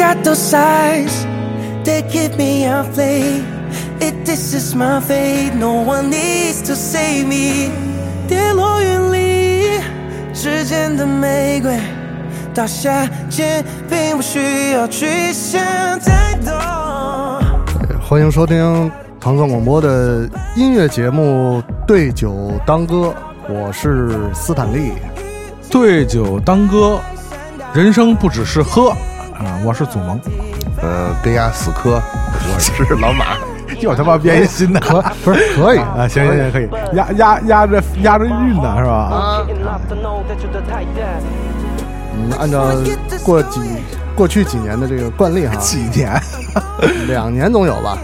Got those eyes that give me a flame. If this is my fate, no one needs to save me. 跌落云里，指尖的玫瑰，到夏天并不需要去想太多。欢迎收听唐宋广播的音乐节目《对酒当歌》，我是斯坦利。对酒当歌，人生不只是喝啊！我是祖萌，呃，跟丫死磕，我是老马。又他妈编一新的，可不是可以啊？行行行，可以压压压着压着韵呢，是吧？啊，嗯，按照过几过去几年的这个惯例哈，几年，两年总有吧？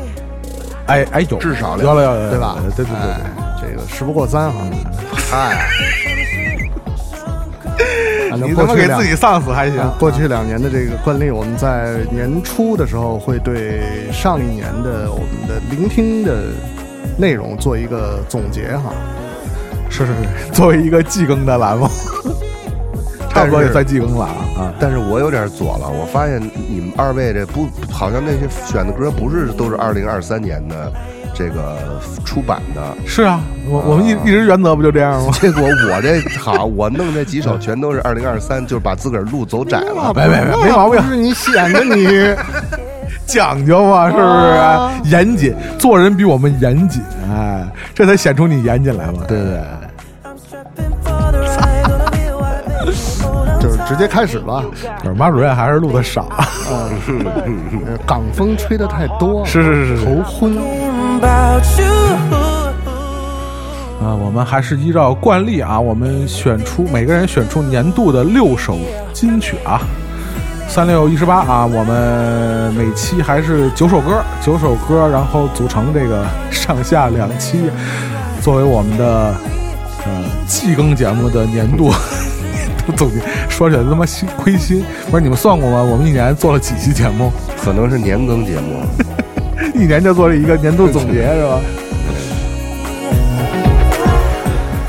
哎哎有，至少有了有了，对吧？对对对哎，这个事不过三哈。嗨，你他过去两妈给自己丧死还行。按过去两年的这个惯例，我们在年初的时候会对上一年的我们的聆听的内容做一个总结哈。是是是，作为一个季更的栏目，差不多也算季更了啊啊！但是我有点左了，我发现你们二位这不好像那些选的歌不是都是二零二三年的这个出版的，是啊，我我们一一直原则不就这样吗？结果我这好，我弄这几首全都是二零二三，就是把自个儿路走窄了。没没没没毛病。是你显得你 讲究嘛，是不啊。是？严谨，做人比我们严谨，哎，这才显出你严谨来嘛，对不对。就是直接开始吧。就是马主任还是录的少，呃港风吹的太多，是是是是。头昏。About you. 啊，我们还是依照惯例啊，我们选出每个人选出年度的六首金曲啊，三六一十八啊，我们每期还是九首歌，九首歌，然后组成这个上下两期，作为我们的呃季更节目的年度 年度总结。说起来他妈心亏心，不是你们算过吗？我们一年做了几期节目？可能是年更节目，一年就做了一个年度总结是吧？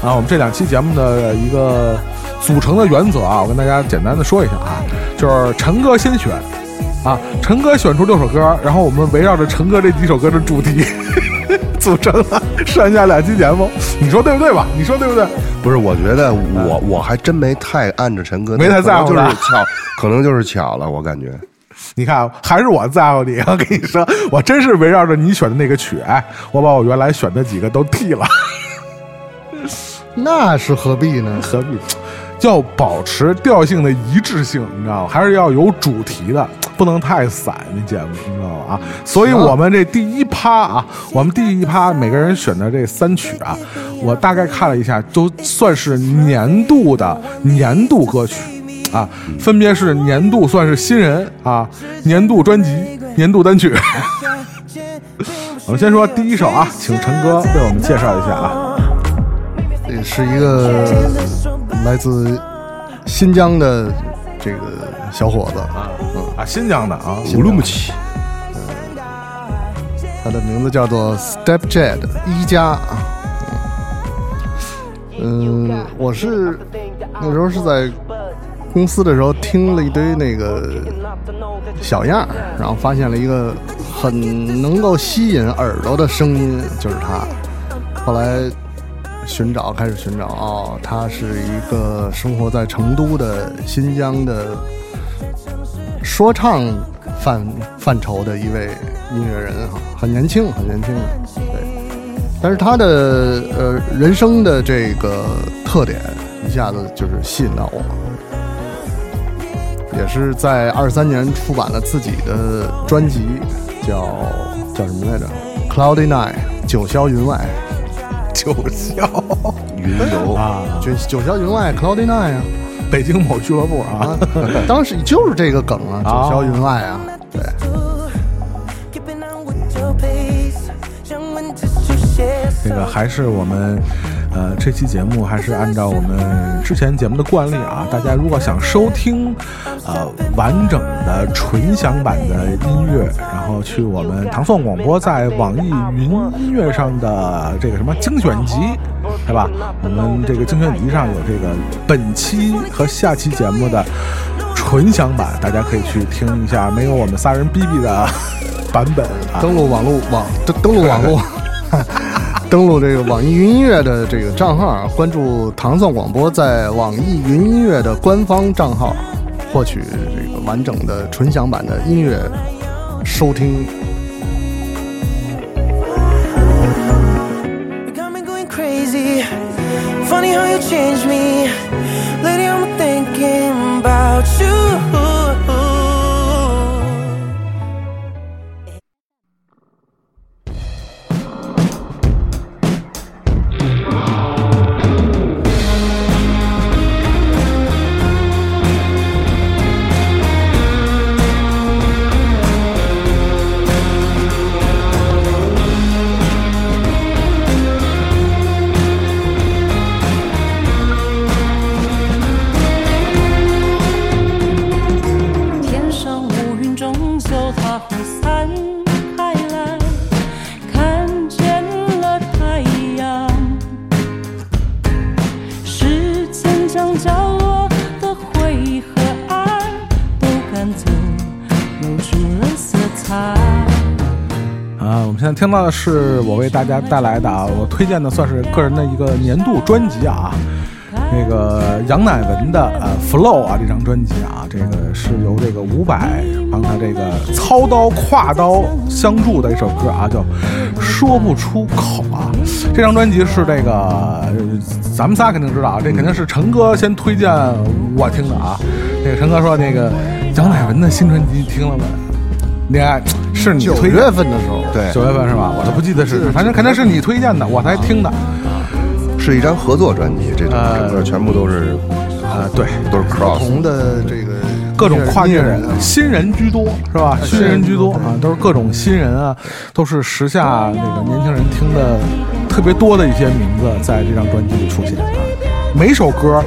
啊，我们这两期节目的一个组成的原则啊，我跟大家简单的说一下啊，就是陈哥先选啊，陈哥选出六首歌，然后我们围绕着陈哥这几首歌的主题 组成了上下两期节目，你说对不对吧？你说对不对？不是？我觉得我我还真没太按着陈哥，没太在乎是巧，可能就是巧了，我感觉。你看，还是我在乎你。我跟你说，我真是围绕着你选的那个曲，哎，我把我原来选的几个都剃了。那是何必呢？何必？要保持调性的一致性，你知道吗？还是要有主题的，不能太散。那节目你知道吗？啊，所以我们这第一趴啊，我们第一趴每个人选的这三曲啊，我大概看了一下，都算是年度的年度歌曲啊，分别是年度算是新人啊，年度专辑、年度单曲。我们先说第一首啊，请陈哥为我们介绍一下啊。这是一个来自新疆的这个小伙子啊，嗯，啊，新疆的啊，乌鲁木齐，他的名字叫做 Stepjed 一加嗯我是那时候是在公司的时候听了一堆那个小样，然后发现了一个很能够吸引耳朵的声音，就是他。后来寻找，开始寻找，哦，他是一个生活在成都的新疆的说唱范范畴的一位音乐人哈，很年轻，很年轻，对。但是他的呃人生的这个特点一下子就是吸引到我，也是在二三年出版了自己的专辑，叫叫什么来着？Cloudy Night，九霄云外。九霄。云游。啊，九九霄云外 Cloudy Night 啊。北京某俱乐部啊，啊，当时就是这个梗啊，九啊霄云外啊，对。这个还是我们，呃，这期节目还是按照我们之前节目的惯例啊，大家如果想收听，呃，完整的纯享版的音乐，然后去我们唐宋广播在网易云音乐上的这个什么精选集，对吧？我们这个精选集上有这个本期和下期节目的。纯享版，大家可以去听一下没有我们仨人逼逼的版本。登录网络网登录网络，登录这个网易云音乐的这个账号，关注唐宋广播，在网易云音乐的官方账号获取这个完整的纯享版的音乐收听。听到的是我为大家带来的啊，我推荐的算是个人的一个年度专辑啊。那个杨乃文的呃《Flow》啊，这张专辑啊，这个是由这个伍佰帮他这个操刀跨刀相助的一首歌啊，叫《说不出口》啊。这张专辑是这个咱们仨肯定知道啊，这肯定是陈哥先推荐我听的啊。那个陈哥说那个杨乃文的新专辑听了吗？恋爱是你九月份的时候，对，九月份是吧？我都不记得是，反正肯定是你推荐的，我才听的。是一张合作专辑，这呃整个全部都是啊，对，都是不 cross。同的这个各种跨界人新人居多是吧？新人居多啊，都是各种新人啊，都是时下那个年轻人听的特别多的一些名字，在这张专辑里出现啊。每首歌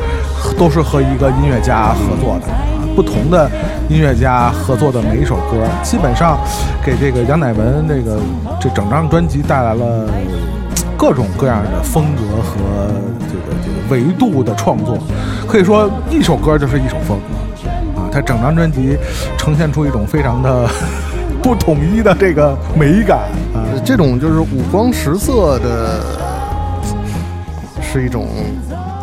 都是和一个音乐家合作的啊，不同的音乐家合作的每一首歌，基本上给这个杨乃文这个这整张专辑带来了。各种各样的风格和这个这个维度的创作，可以说一首歌就是一首风格啊。他整张专辑呈现出一种非常的不统一的这个美感啊。这种就是五光十色的，是一种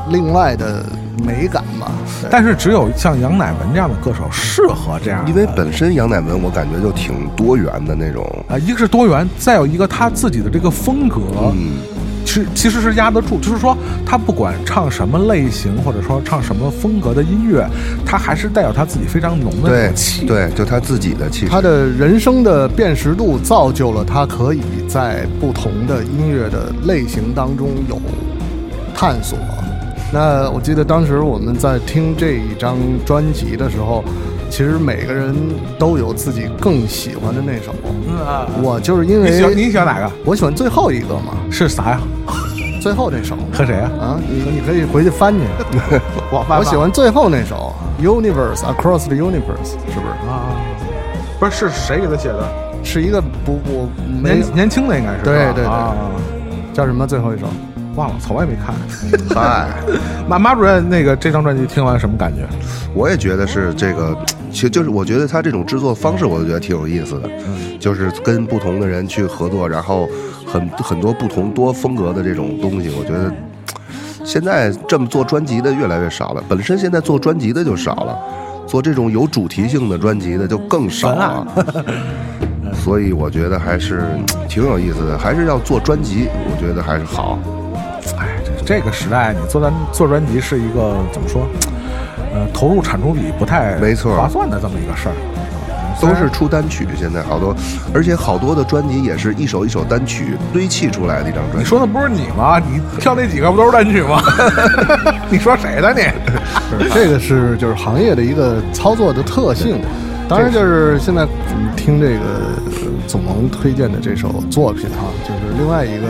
另外的美感嘛。但是只有像杨乃文这样的歌手适合这样，因为本身杨乃文我感觉就挺多元的那种，啊，一个是多元，再有一个他自己的这个风格，嗯，是其实是压得住，就是说他不管唱什么类型，或者说唱什么风格的音乐，他还是带有他自己非常浓的那对种气。对，就他自己的气质。他的人生的辨识度造就了他可以在不同的音乐的类型当中有探索。那我记得当时我们在听这一张专辑的时候，其实每个人都有自己更喜欢的那首。嗯啊，我就是因你喜欢你喜欢哪个？我喜欢最后一个嘛，是啥呀？最后那首和谁啊？啊，你你可以回去翻去。我我喜欢最后那首《Universe Across the Universe》，是不是？啊，不是是谁给他写的？是一个不我没年年轻的应该是。对对对啊，叫什么最后一首？忘了，草我也没看。嗨，马马主任，那个这张专辑听完什么感觉？我也觉得是这个，其实就是我觉得他这种制作方式，我就觉得挺有意思的，就是跟不同的人去合作，然后很很多不同多风格的这种东西，我觉得现在这么做专辑的越来越少了。本身现在做专辑的就少了，做这种有主题性的专辑的就更少了。所以我觉得还是挺有意思的，还是要做专辑，我觉得还是好。哎，这这个时代，你做专做专辑是一个怎么说？呃，投入产出比不太没错划算的这么一个事儿。都是出单曲，现在好多，而且好多的专辑也是一首一首单曲堆砌出来的一张专辑。你说的不是你吗？你挑那几个不都是单曲吗？你说谁呢你？是这个是就是行业的一个操作的特性。当然，就是现在听这个呃总盟推荐的这首作品哈，就是另外一个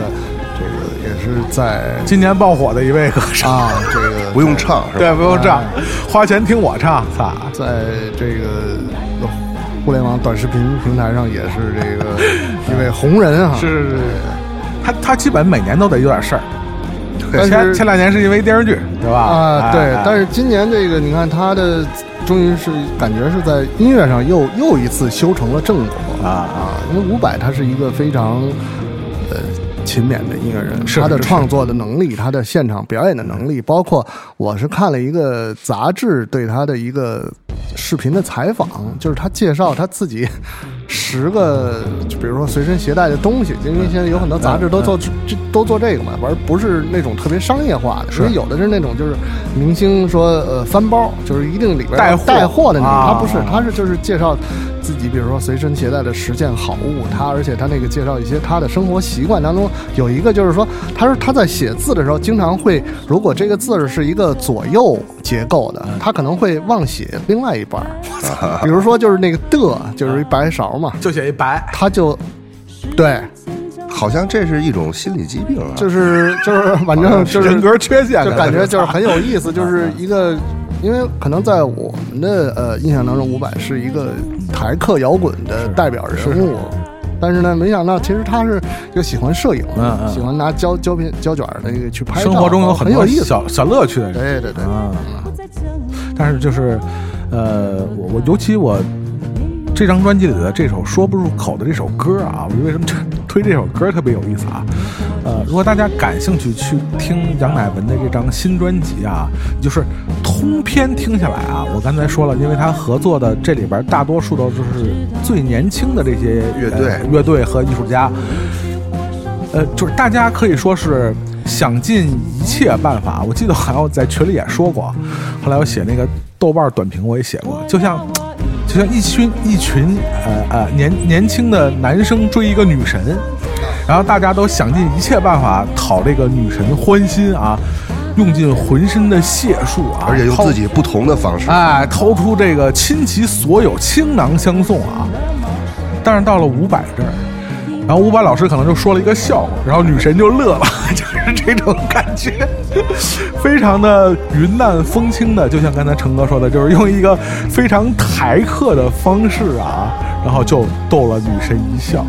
这个也是在今年爆火的一位歌手，啊这个不用唱是吧？对，不用唱，花钱听我唱，操！在这个互联网短视频平台上也是这个 一位红人哈。是是是，他他基本每年都得有点事儿。前前两年是因为电视剧，对吧？啊，对哎，但是今年这个你看他的终于是感觉是在音乐上又又一次修成了正果啊啊！因为伍佰他是一个非常呃勤勉的一个人，他的创作的能力，他的现场表演的能力，包括我是看了一个杂志对他的一个视频的采访，就是他介绍他自己十个，就比如说随身携带的东西，因为现在有很多杂志都做这都做这个嘛，而不是那种特别商业化的，所以有的是那种就是明星说呃翻包，就是一定里边带货。带货的那种，啊他不是，他是就是介绍自己，比如说随身携带的十件好物，他而且他那个介绍一些他的生活习惯当中有一个就是说，他说他在写字的时候经常会，如果这个字是一个左右结构的，他可能会忘写另外一半儿，比如说就是那个的，就是一白勺嘛，就写一白，他就对，好像这是一种心理疾病啊。就是就是 反正就是人格缺陷，就感觉就是很有意思，就是 一个，因为可能在我们的呃印象当中，伍佰是一个台客摇滚的代表人物。但是呢，没想到其实他是一个喜欢摄影，嗯嗯喜欢拿胶胶片胶卷那个去拍照，生活中有多很有意思。小小乐趣的人。对对对，啊，但是就是，呃，我我尤其我这张专辑里的这首说不出口的这首歌啊，我为什么推这首歌特别有意思啊？呃，如果大家感兴趣去听杨乃文的这张新专辑啊，就是通篇听下来啊，我刚才说了，因为他合作的这里边大多数都是最年轻的这些乐队呃乐队和艺术家，呃，就是大家可以说是想尽一切办法。我记得好像在群里也说过，后来我写那个豆瓣短评我也写过，就像就像一群一群呃呃年年轻的男生追一个女神，然后大家都想尽一切办法讨这个女神欢心啊，用尽浑身的解数啊，而且用自己不同的方式，哎，掏出这个倾其所有，倾囊相送啊！但是到了伍佰这儿，然后伍佰老师可能就说了一个笑话，然后女神就乐了，就是这种感觉，非常的云淡风轻的，就像刚才成哥说的，就是用一个非常台客的方式啊，然后就逗了女神一笑。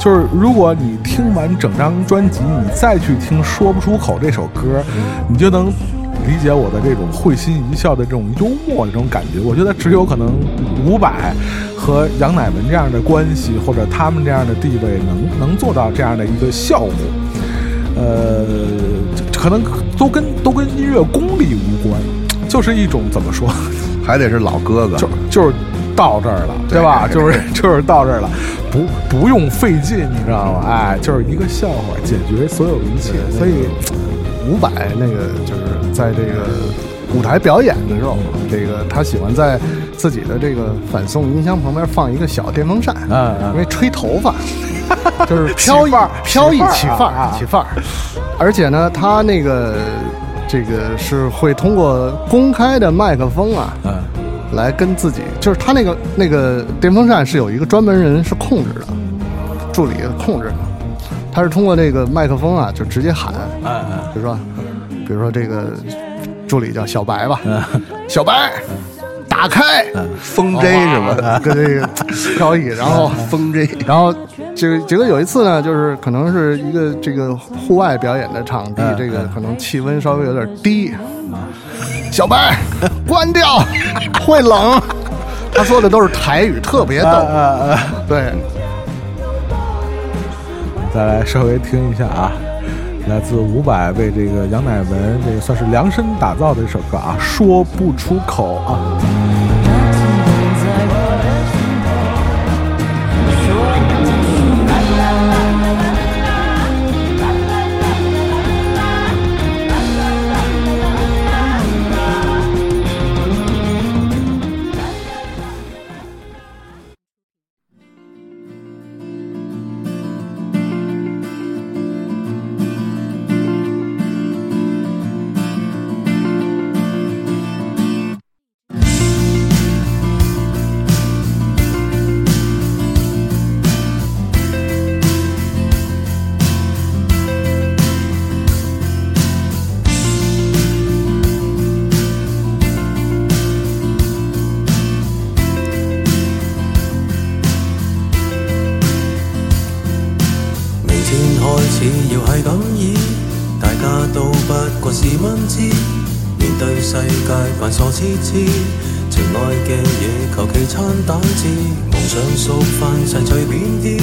就是如果你听完整张专辑，你再去听《说不出口》这首歌，你就能理解我的这种会心一笑的这种幽默的这种感觉。我觉得只有可能伍佰和杨乃文这样的关系，或者他们这样的地位，能能做到这样的一个效果。呃，可能都跟都跟音乐功力无关，就是一种怎么说，还得是老哥哥。就就是到这儿了，对吧？就是 就是到这儿了，不不用费劲，你知道吗？哎，就是一个笑话解决所有一切，所以伍佰那个就是在这个舞台表演的时候，这个他喜欢在自己的这个反送音箱旁边放一个小电风扇，嗯嗯因为吹头发，就是飘逸飘逸起范儿啊起范儿。而且呢，他那个这个是会通过公开的麦克风啊，嗯来跟自己，就是他那个那个电风扇是有一个专门人是控制的，助理控制的，他是通过这个麦克风啊，就直接喊，嗯嗯比如说，比如说这个助理叫小白吧，嗯小白，打开，风 J 是吗？跟这个飘逸，然后风 J 然后这个结果有一次呢，就是可能是一个这个户外表演的场地嗯，这个可能气温稍微有点低，小白 关掉，会冷。他说的都是台语，特别逗。呃，对，再来稍微听一下啊，来自伍佰为这个杨乃文这个算是量身打造的一首歌啊，说不出口啊。痴痴，情愛嘅嘢求其餐蛋治，夢想熟飯齊隨便啲，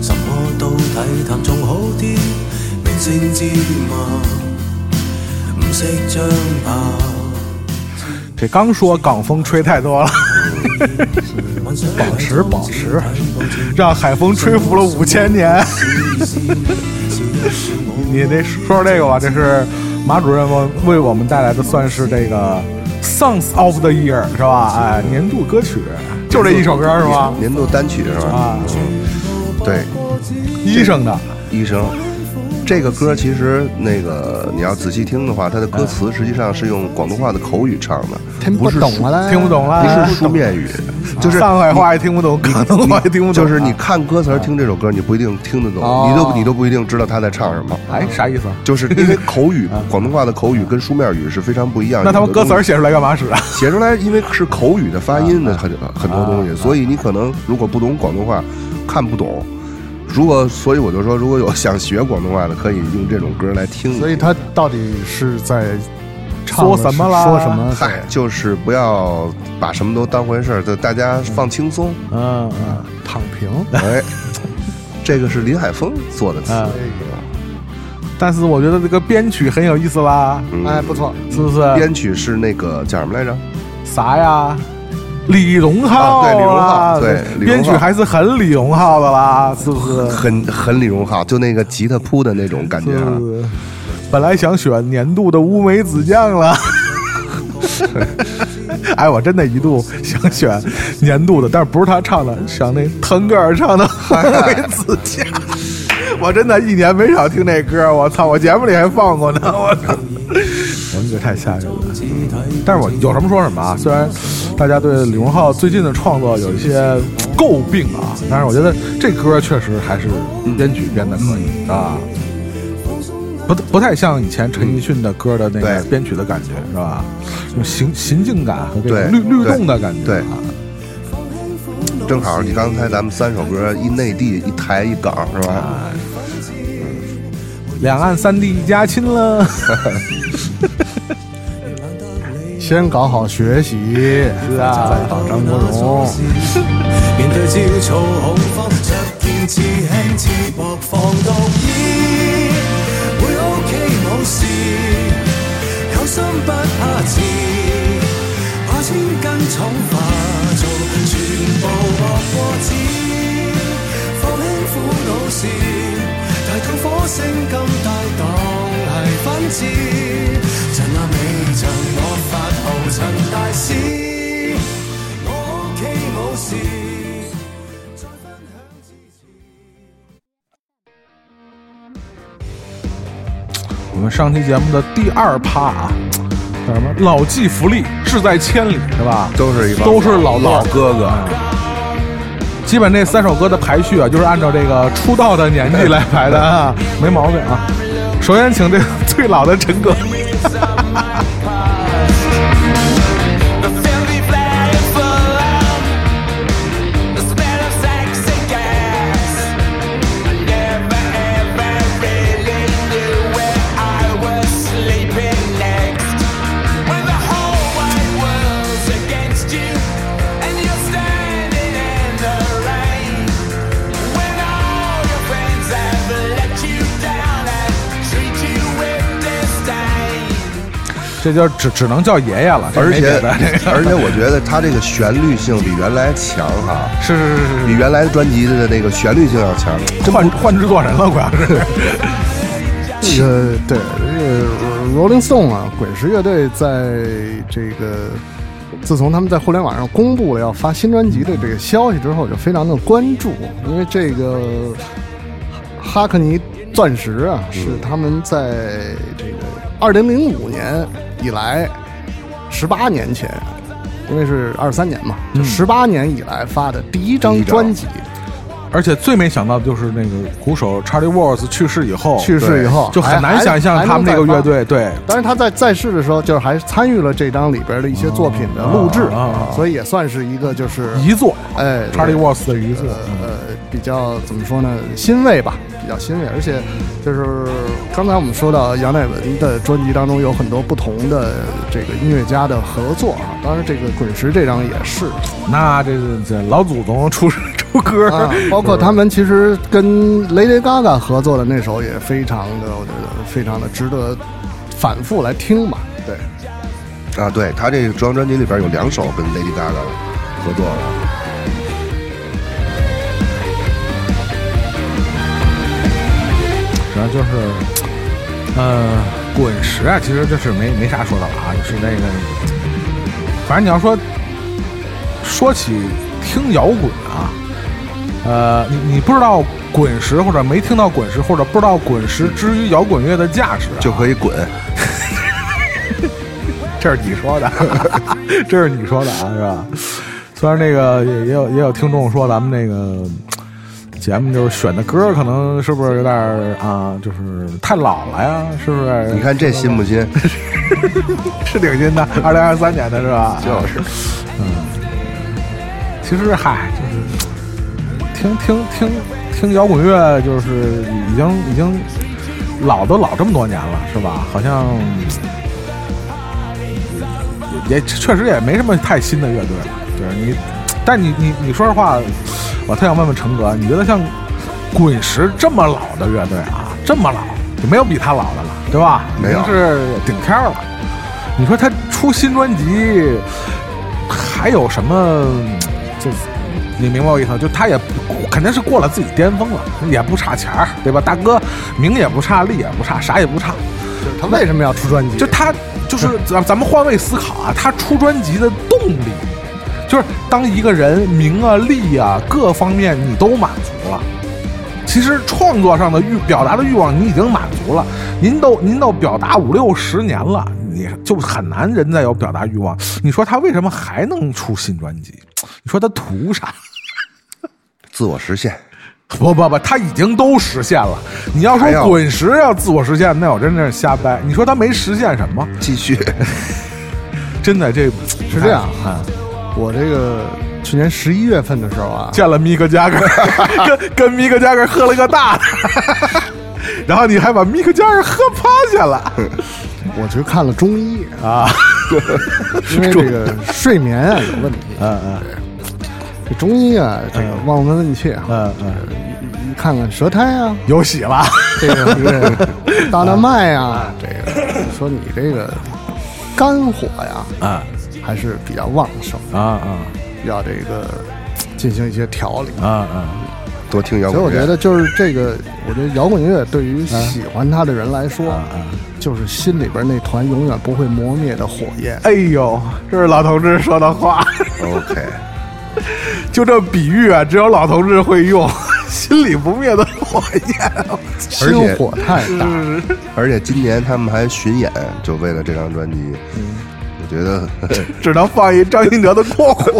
什麼都睇淡仲好啲，明星知嘛，唔識張拍。这刚说港风吹太多了，保持保持，让海风吹拂了五千年。你得说说这个吧，这是马主任为为我们带来的，算是这个 Songs of the Year 是吧？哎，年度歌曲，就这一首歌是吧？年度单曲是吧？啊，对，医生的，医生。这个歌其实那个你要仔细听的话，它的歌词实际上是用广东话的口语唱的，听不是书懂了，听不懂了，不是 书面语，就是上海话也听不懂，广东话也听不懂，就是你看歌词听这首歌，你不一定听得懂，哦你都你都不一定知道他在唱什么。哎，啥意思？就是因为口语，广东话的口语跟书面语是非常不一样。那他们歌词写出来干嘛使啊？写出来，因为是口语的发音的 很很多东西，所以你可能如果不懂广东话，看不懂。如果所以我就说，如果有想学广东话的，可以用这种歌来听。所以他到底是在唱说什么啦说什么？嗨，就是不要把什么都当回事儿，就大家放轻松。嗯嗯，躺平。哎，这个是林海峰做的词，嗯但是我觉得这个编曲很有意思啦，嗯哎，不错，是不是？编曲是那个叫什么来着？啥呀？李荣浩啊对李荣浩啊对浩编曲还是很李荣浩的啦，是不是？很很李荣浩，就那个吉他铺的那种感觉啊。是本来想选年度的乌梅子酱了，哎，我真的一度想选年度的，但是不是他唱的，想那腾格尔唱的乌梅子酱。我真的一年没少听这歌，我操！我节目里还放过呢，我操！人这太吓人了。但是我有什么说什么啊。虽然大家对李荣浩最近的创作有一些诟病啊，但是我觉得这歌确实还是编曲编的可以啊。不不太像以前陈奕迅的歌的那个编曲的感觉，是吧？有行行进感和律律动的感觉，对啊正好你刚才咱们三首歌，一内地一台一港是吧？两岸三地一家亲了。先搞好学习，是啊再搞張國榮。面對焦躁恐慌，着件似輕似薄防毒衣，會 OK 冇事，有心不怕遲，把千斤重化做全部放輕苦惱事，大到火星咁大當係粉刺，们上期节目的第二趴啊，叫什么？老骥伏枥，志在千里，是吧？都是一个都是老老哥哥，基本这三首歌的排序啊，就是按照这个出道的年纪来排的啊，没毛病啊。首先请这个最老的陈哥，这就只只能叫爷爷了，而且而且我觉得他这个旋律性比原来强哈，是是是是比原来的专辑的那个旋律性要强。这，换换制作人了，主要是。这个对这个 Rolling Stone 啊，滚石乐队在这个自从他们在互联网上公布了要发新专辑的这个消息之后，就非常的关注，因为这个哈克尼钻石啊，是他们在这个二零零五年以来十八年前，因为是二三年嘛，就十八年以来发的第一张第一张专辑。而且最没想到的就是那个鼓手 Charlie Watts 去世以后，去世以后就很难想象他们这个乐。队，对，还能再发但是他在在世的时候，就是还参与了这张里边的一些作品的录制，啊啊啊所以也算是一个就是遗作哎，Charlie Watts 的遗作。呃比较怎么说呢，欣慰吧，比较欣慰。而且就是刚才我们说到杨乃文的专辑当中有很多不同的这个音乐家的合作啊，当然这个滚石这张也是那这这老祖宗出 出歌，啊，包括他们其实跟 Lady Gaga 合作的那首也非常的，我觉得非常的值得反复来听吧。对，啊，对他这张专辑里边有两首跟 Lady Gaga 合作的，主要就是，呃，滚石啊，其实这是没没啥说的了啊，就是那个，反正你要说说起听摇滚啊，呃，你你不知道滚石或者没听到滚石或者不知道滚石之于摇滚乐的价值、啊，就可以滚。这是你说的，这是你说的啊，是吧？虽然那个也也有也有听众说咱们那个节目就是选的歌可能是不是有点啊，就是太老了呀？是不是？你看这新不新？是挺新的，二零二三年的是吧？就是，嗯其实嗨，就是听听听听摇滚乐，就是已经已经老都老这么多年了，是吧？好像也也确实也没什么太新的乐队了。就是你，但你你你说实话，我特想问问陈哥，你觉得像滚石这么老的乐队啊，这么老，就没有比他老的了，对吧？已没有经是顶天了。你说他出新专辑还有什么？就你明白我意思？就他也肯定是过了自己巅峰了，也不差钱儿，对吧？大哥名也不差，利也不差，啥也不差。他为什么要出专辑？就他就是 咱咱们换位思考啊，他出专辑的动力，就是当一个人名啊利啊各方面你都满足了。其实创作上的欲表达的欲望你已经满足了，您都您都表达五六十年了，你就很难人再有表达欲望。你说他为什么还能出新专辑？你说他图啥？自我实现。不不不，他已经都实现了。你要说滚石要自我实现，那我真是瞎掰。你说他没实现什么？继续，真的这是这样啊。我这个去年十一月份的时候啊，见了米克加格，跟跟米克加格喝了个大的，然后你还把米克加格喝趴下了。我去看了中医，啊！因为这个睡眠啊有问题。嗯。嗯。这中医啊，这个望闻问切啊，嗯嗯，看看舌苔啊，有喜了。这个这个 大动脉啊，这个说你这个肝火呀啊还是比较旺盛，啊啊要这个 进行一些调理。啊啊！多听摇滚乐。所以我觉得就是这个，我觉得摇滚乐对于喜欢它的人来说，就是心里边那团永远不会磨灭的火焰。哎呦，这是老同志说的话，OK，就这比喻啊，只有老同志会用。心里不灭的火焰，心火太大，而且今年他们还巡演，就为了这张专辑。我觉得 只能放一张信哲的《过火》。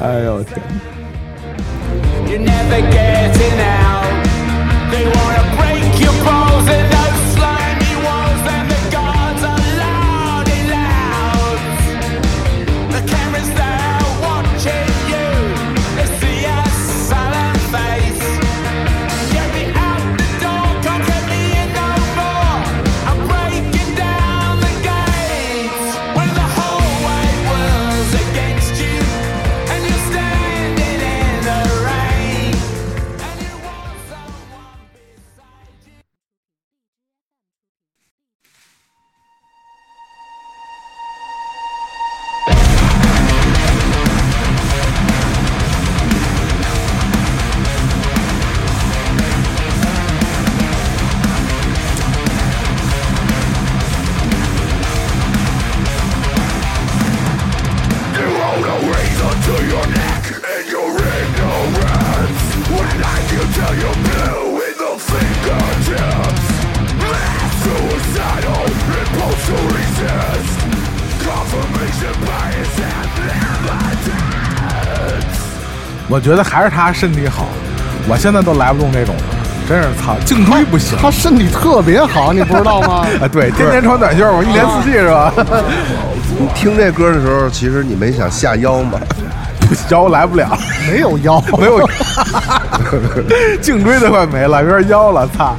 哎呦天！觉得还是他身体好，我现在都来不动这种了，真是操，颈椎不行。他身体特别好，你不知道吗？啊，对，天天穿短袖，我一年四季是吧？你听这歌的时候，其实你没想下腰吗？腰来不了，没有腰，没有，颈椎都快没了，有点腰了，操！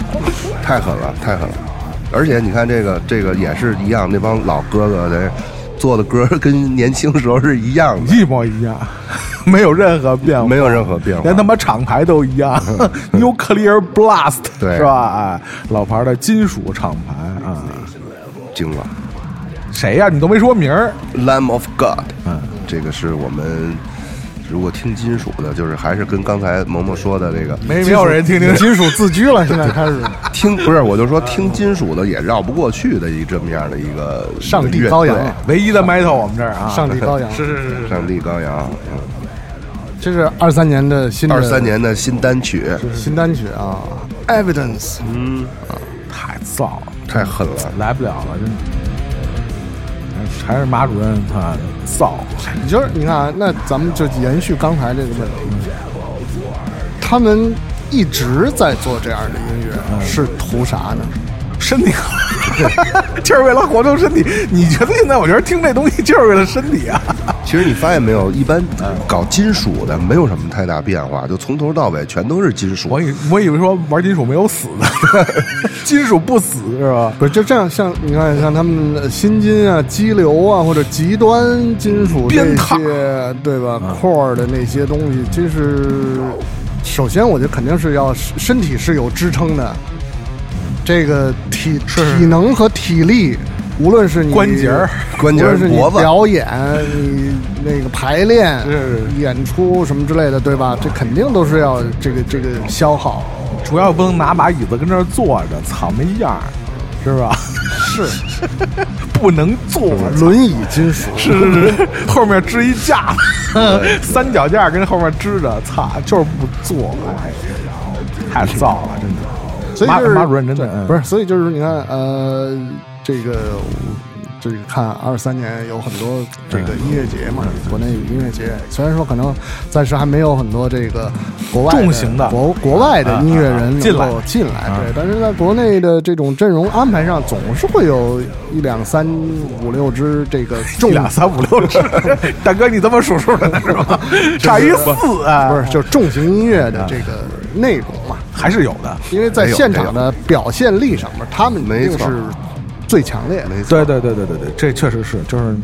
太狠了，太狠了！而且你看这个，这个也是一样，那帮老哥哥的做的歌跟年轻时候是一样的，一模一样，没有任何变化，没有任何变化连他妈厂牌都一样，Nuclear Blast，对是吧？哎，老牌的金属厂牌啊，惊了。谁呀？你都没说名儿，Lamb of God，嗯，这个是我们如果听金属的，就是还是跟刚才萌萌说的这个没没有人听听金属 自居了，现在开始 听，不是，我就说听金属的也绕不过去的一这么样的一个上帝羔羊队唯一的 metal 我们这儿啊，上帝羔羊，是是是是，上帝羔羊，这是二三年的新的二三年的新单曲，新单曲啊，Evidence，嗯太燥了，太狠了。来不了了，真的。还是马主任他燥，你就是你看啊，那咱们就延续刚才这个问题，他们一直在做这样的音乐，是图啥呢？身体好，就是为了活动身体。你觉得现在我觉得听这东西就是为了身体啊？其实你发现没有，一般搞金属的没有什么太大变化，就从头到尾全都是金属我。以我以为说玩金属没有死的，金属不死是吧？不是就这样，像你看，像他们的新金啊、激流啊，或者极端金属这些，对吧？core 的那些东西，其实首先我觉得肯定是要身体是有支撑的，这个体体能和体力，无论是你关节儿 关节儿是你脖子表演，你那个排练、是演出什么之类的，对吧？这肯定都是要这个这个消耗。主要不能拿把椅子跟这儿坐着，草没样儿，是吧？是 不能坐，轮椅金属，是是是，后面支一架子，三脚架跟后面支着，操，就是不坐，哎，太燥了，真的。马所以就是马主任真的不是，所以就是你看，呃，这个这个看二三年有很多这个音乐节嘛，国内音乐节，虽然说可能暂时还没有很多这个国外重型的国国外的音乐人能进来。够进来，对，但是在国内的这种阵容安排上，总是会有一两三五六支这个重两三五六支，大哥你这么数数的是吧？差一四啊，不是就是重型音乐的这个内容嘛，还是有的。因为在现场的表现力上面，他们一没错。定是最强烈的。没错，对对对对对对，这确实是，就是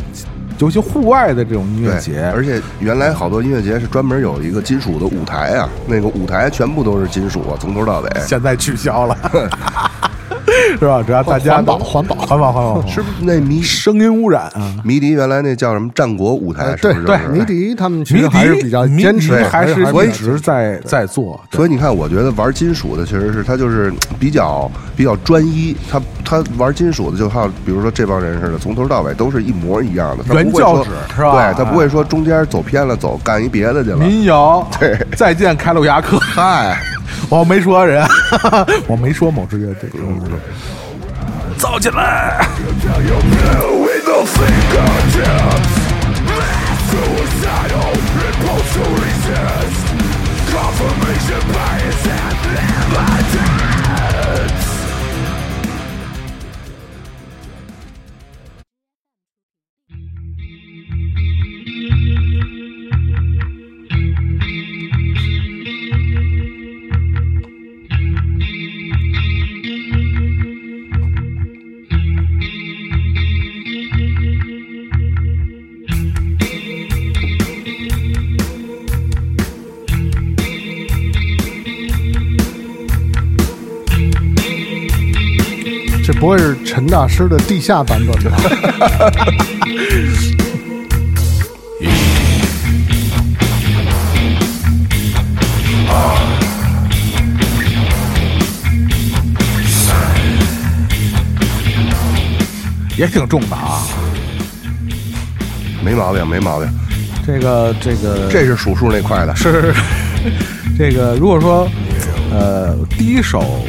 尤其户外的这种音乐节，而且原来好多音乐节是专门有一个金属的舞台啊，那个舞台全部都是金属啊，从头到尾。现在取消了，是吧？只要大家环保环保环保环保，是不是那迷声音污染啊？迷笛原来那叫什么战国舞台？呃对是不是？对，迷笛他们其实还是比较坚持，还是是一直在在做，所以你看，我觉得玩金属的其实是他就是比较比较专一，他他玩金属的就好，比如说这帮人似的，从头到尾都是一模一样的，他不会说原教旨是吧对他不会说中间走偏了，走干一别的去了。民谣，对再见开路牙克。嗨，我没说人，我没说某支乐队，造起来！这不会是陈大师的地下版本吧？也挺重的啊。没毛病，没毛病，这个这个这是数数那块的。是是是这个，如果说呃第一首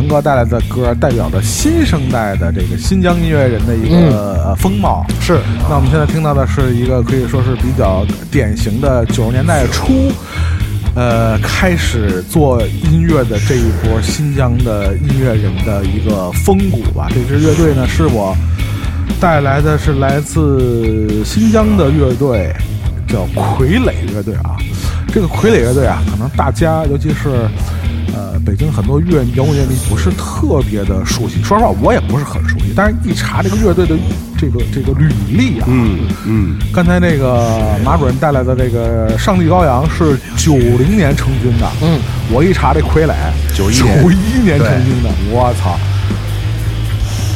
唱陈哥带来的歌，代表着新生代的这个新疆音乐人的一个、呃风貌。是那我们现在听到的是一个可以说是比较典型的九十年代初，呃，开始做音乐的这一波新疆的音乐人的一个风骨吧。这支乐队呢，是我带来的是来自新疆的乐队，叫傀儡乐队啊。这个傀儡乐队啊，可能大家尤其是呃北京很多乐摇滚乐迷不是特别的熟悉。说实话，我也不是很熟悉。但是一查这个乐队的这个这个履历啊，嗯嗯，刚才那个马主任带来的这个《上帝羔羊》是九零年成军的，嗯，我一查这傀儡91九一年成军的，我操，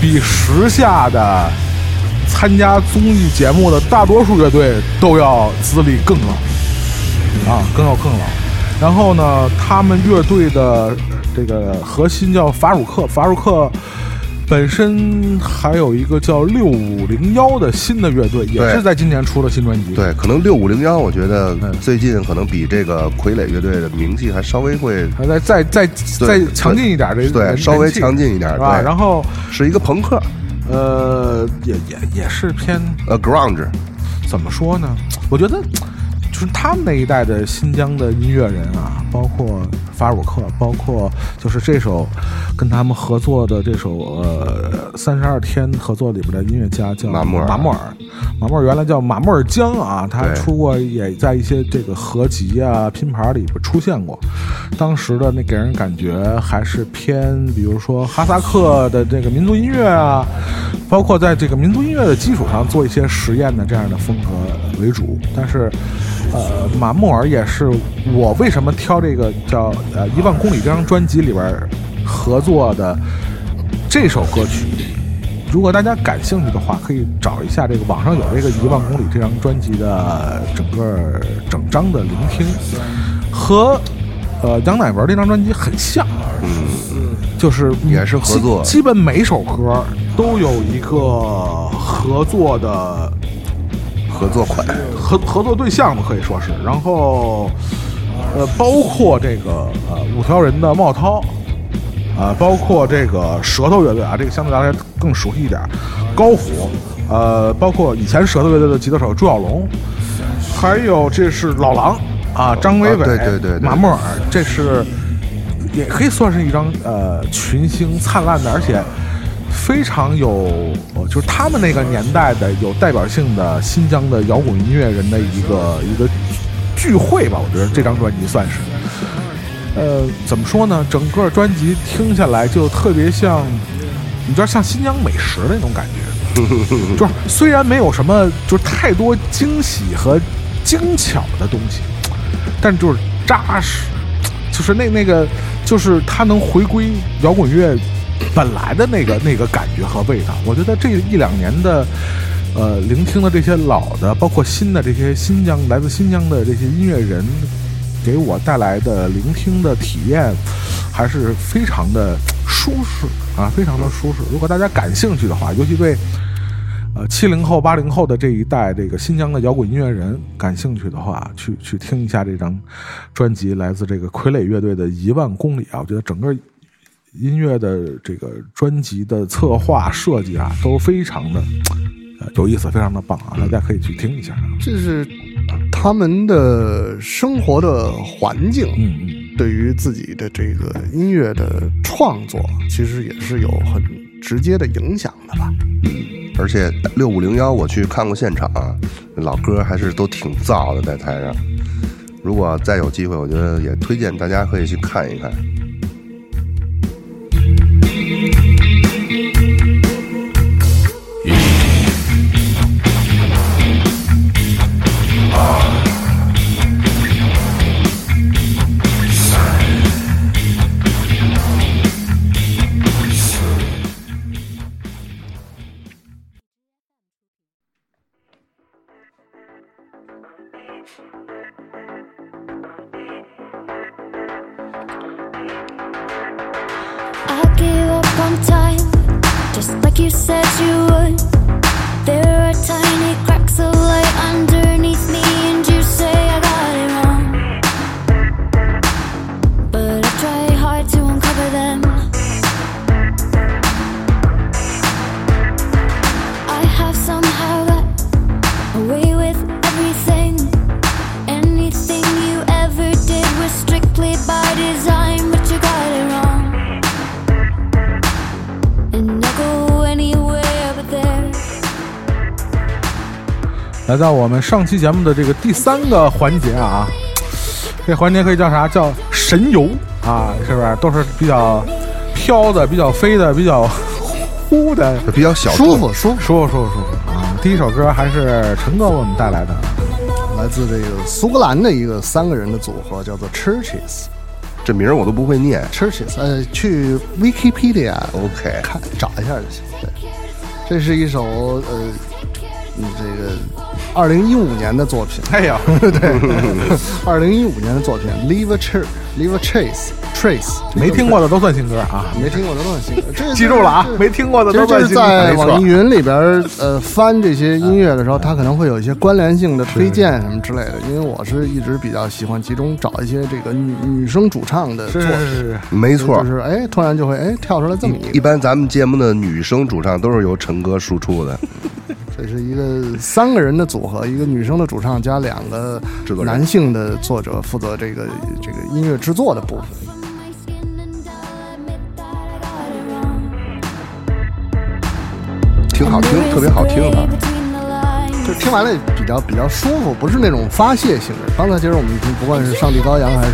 比时下的参加综艺节目的大多数乐队都要资历更老啊，更要更老。然后呢，他们乐队的这个核心叫法鲁克，法鲁克。本身还有一个叫六五零幺的新的乐队，也是在今年出了新专辑。对，可能六五零幺，我觉得嗯最近可能比这个傀儡乐队的名气还稍微会还再再再再强劲一点，这对稍微强劲一点？对然后是一个朋克，呃，也也也是偏呃，grunge，怎么说呢？我觉得就是他们那一代的新疆的音乐人啊，包括法鲁克，包括就是这首跟他们合作的这首呃三十二天合作里边的音乐家叫马木尔。马木尔，马木尔原来叫马木尔江啊，他出过也在一些这个合集啊拼盘里边出现过。当时的那给人感觉还是偏，比如说哈萨克的这个民族音乐啊，包括在这个民族音乐的基础上做一些实验的这样的风格为主。但是，呃，马木尔也是我为什么挑这个叫呃一万公里这张专辑里边合作的这首歌曲。如果大家感兴趣的话，可以找一下这个网上有这个《一万公里》这张专辑的整个整张的聆听，和呃杨乃文这张专辑很像，嗯，就是也是合作基基本每首歌都有一个合作的合作款，合合作对象吧，可以说是。然后，呃，包括这个呃五条人的茂涛，啊、包括这个舌头乐队啊，这个相对来说更熟悉一点。高虎，呃，包括以前舌头乐队的吉他手朱小龙，还有这是老狼啊，张伟伟，对对对马木尔，这是也可以算是一张呃群星灿烂的，而且非常有，呃就是他们那个年代的有代表性的新疆的摇滚音乐人的一个一个聚会吧。我觉得这张专辑算是，呃，怎么说呢？整个专辑听下来就特别像，你知道像新疆美食那种感觉，就是虽然没有什么就是太多惊喜和精巧的东西，但就是扎实，就是那那个，就是它能回归摇滚乐本来的那个那个感觉和味道。我觉得这一两年的，呃，聆听的这些老的，包括新的这些新疆来自新疆的这些音乐人，给我带来的聆听的体验，还是非常的舒适啊，非常的舒适。如果大家感兴趣的话，尤其对。呃，七零后、八零后的这一代这个新疆的摇滚音乐人感兴趣的话，去去听一下这张专辑，来自这个傀儡乐队的《一万公里》啊，我觉得整个音乐的这个专辑的策划设计啊，都非常的呃有意思，非常的棒啊，大家可以去听一下。这是他们的生活的环境，嗯嗯，对于自己的这个音乐的创作，其实也是有很直接的影响的吧。嗯而且六五零幺我去看过现场，老歌还是都挺燥的，在台上。如果再有机会，我觉得也推荐大家可以去看一看。Oh. 来到我们上期节目的这个第三个环节啊，这环节可以叫啥？叫神游啊，是不是？都是比较飘的、比较飞的、比较呼的，比较小舒服舒服。舒服舒服舒服啊！第一首歌还是陈哥为我们带来的，来自这个苏格兰的一个三个人的组合，叫做 Churches。这名儿我都不会念。Churches，呃，去 Wikipedia OK，看找一下就行。对，这是一首呃，嗯，这个二零一五年的作品，哎呀，对二零一五年的作品，Leave a Church, Leave a Trace, Trace，没听过的都算新歌啊！没听过的都算新歌，这记住了啊，没听过的都算新歌。没错在网易云里边，呃，翻这些音乐的时候，它可能会有一些关联性的推荐什么之类的。因为我是一直比较喜欢集中找一些这个女女生主唱的作品，是是是是，没错就。是哎，突然就会哎跳出来这么一个，一般咱们节目的女生主唱都是由陈哥输出的，这是一个三个人的组合，一个女生的主唱加两个男性的作者负责这个这个音乐制作的部分。挺好听，特别好听啊。就听完了比较比较舒服，不是那种发泄性的。刚才其实我们听，不管是上帝羔羊还是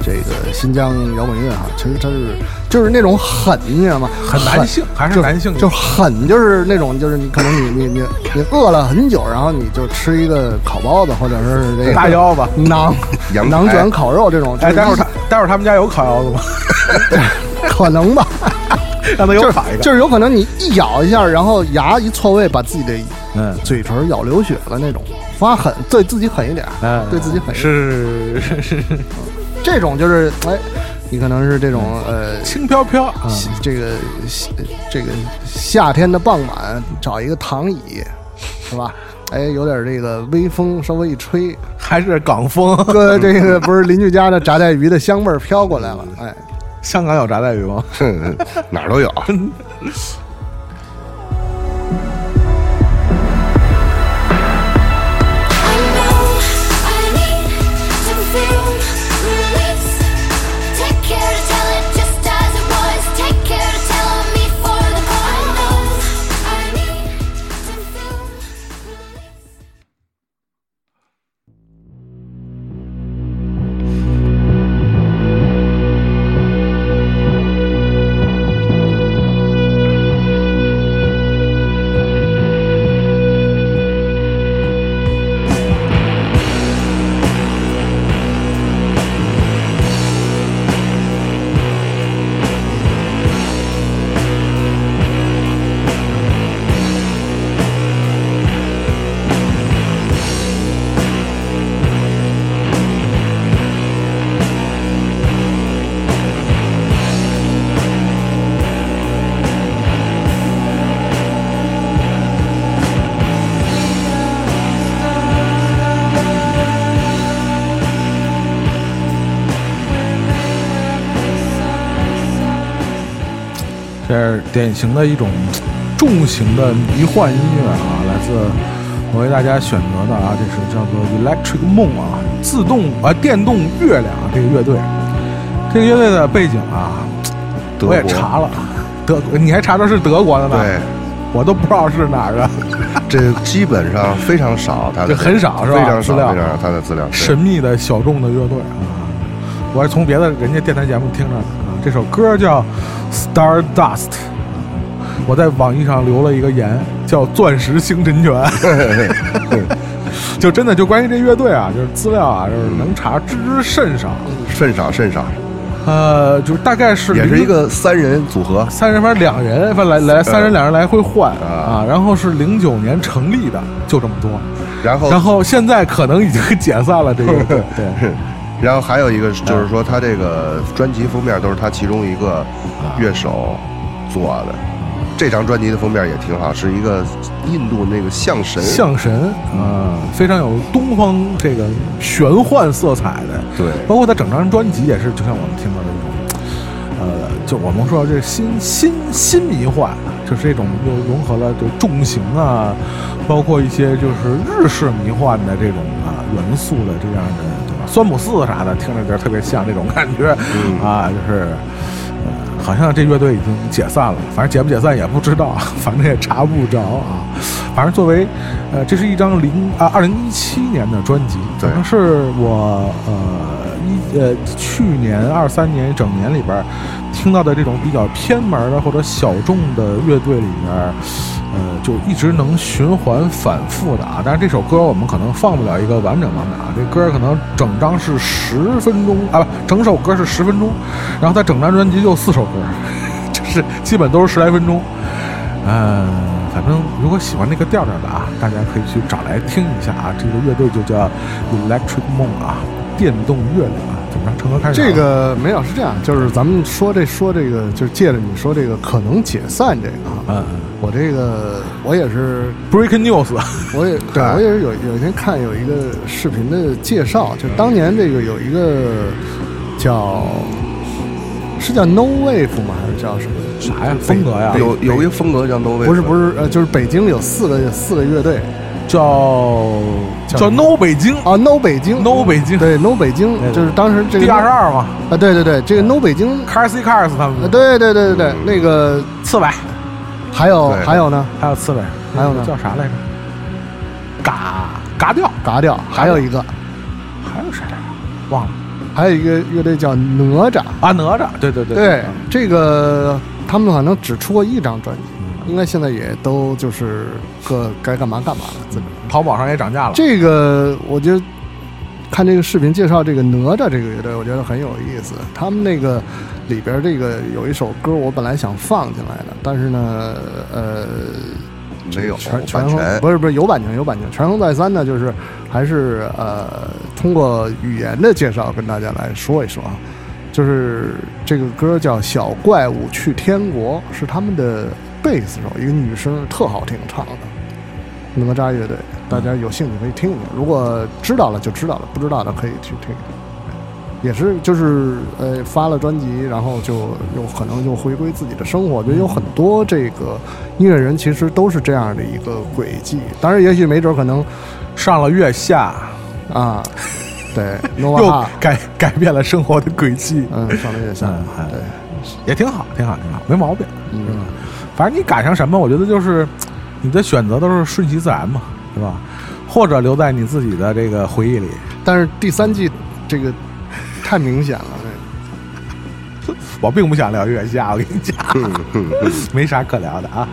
这个新疆摇滚乐哈，其实它是就是那种狠，你知道吗？很男性，还是男性，就狠，就是那种，就是你可能你你你你饿了很久，然后你就吃一个烤包子，或者是这个大腰子馕馕卷烤肉这种。哎，待会儿他他待会儿他们家有烤腰子吗？可能吧，让他有就是我烤一个。就是有可能你一咬一下，然后牙一错位，把自己的嗯，嘴唇咬流血了那种，发狠，对自己狠一点，嗯对自己狠一点。是是是是，这种就是哎，你可能是这种呃。轻飘飘啊，这个这个夏天的傍晚，找一个躺椅，是吧？哎，有点这个微风，稍微一吹，还是港风。哥，这个不是邻居家的炸带鱼的香味儿飘过来了，哎，香港有炸带鱼吗？哪儿都有。典型的一种重型的迷幻音乐啊，来自我为大家选择的啊，这是叫做 Electric Moon 啊，自动啊电动月亮啊，这个乐队，这个乐队的背景啊，我也查了，德国，你还查到是德国的呢？对，我都不知道是哪儿的，这基本上非常少，他的这很少是吧非常少，资料非常少，他的资料神秘的小众的乐队啊，我还从别的人家电台节目听着的啊。这首歌叫《Stardust》，我在网易上留了一个言，叫“钻石星辰泉”。就真的就关于这乐队啊，就是资料啊，就是能查知之甚少。甚少甚少，呃，就是大概是也是一个三人组合，三人，反正两人，反正来来三人两人来回换啊啊。然后是零九年成立的，就这么多。然后然后现在可能已经解散了，这个 乐队对。然后还有一个就是说，他这个专辑封面都是他其中一个乐手做的。这张专辑的封面也挺好，是一个印度那个象神，象神啊，非常有东方这个玄幻色彩的。对包括他整张专辑也是，就像我们听到的那种，呃，就我们说这新新新迷幻，就是这种又融合了就重型啊，包括一些就是日式迷幻的这种啊元素的这样的，对吧？酸姆四啥的，听着就特别像这种感觉、啊，就是。呃好像这乐队已经解散了，反正解不解散也不知道，反正也查不着啊。反正作为，呃，这是一张零啊二零一七年的专辑，对可能是我呃一呃去年二三年整年里边听到的这种比较偏门的或者小众的乐队里边儿，呃，就一直能循环反复的啊。但是这首歌我们可能放不了一个完整版本啊，这歌可能整张是十分钟啊，不，整首歌是十分钟，然后它整张专辑就四首歌，就是基本都是十来分钟。嗯，反正如果喜欢那个调调的啊，大家可以去找来听一下啊。这个乐队就叫 Electric Moon 啊，电动月亮。怎么着，成哥开始啊这个没有是这样，就是咱们说这说这个，就是借着你说这个可能解散这个啊，嗯我这个我也是，Breaking News 我也对 我也是有有一天看有一个视频的介绍，就当年这个有一个叫是叫 No Wave 吗？还是叫什么？啥呀？风格呀？有有一个风格叫 No Wave，不是不是呃，就是北京有四个四个乐队叫叫叫 No 北京啊，No 北京 No 北京对 No 北京就是当时这个第二十二嘛啊，对对对，这个 No 北京。，Car C Cars 他们呃，对对对对对，那个刺猬，还有还有呢，还有刺猬，还有呢叫啥来着？嘎嘎调，嘎掉，还有一个，还有谁来着？忘了还有一个乐队叫哪吒。啊，哪吒，对对对对，这个他们好像只出过一张专辑，应该现在也都就是各该干嘛干嘛了。自个儿淘宝上也涨价了。这个我觉得看这个视频介绍这个哪吒这个乐队，我觉得很有意思。他们那个里边这个有一首歌，我本来想放进来的，但是呢，呃。没有权权衡不是不是有版权有版权，权衡再三呢，就是还是呃通过语言的介绍跟大家来说一说啊，就是这个歌叫《小怪物去天国》，是他们的贝斯手一个女生特好听唱的哪吒乐队，大家有兴趣可以听一听，如果知道了就知道了，不知道的可以去听。也是，就是呃，发了专辑，然后就有可能就回归自己的生活。我觉得有很多这个音乐人其实都是这样的一个轨迹。当然，也许没准可能上了月下，啊，对，又，改改变了生活的轨迹，嗯，上了月下对，也挺好，挺好，挺好，没毛病。嗯，反正你赶上什么，我觉得就是你的选择都是顺其自然嘛，对吧？或者留在你自己的这个回忆里。但是第三季这个太明显了，这个 我并不想聊月下，我跟你讲，嗯 没啥可聊的啊。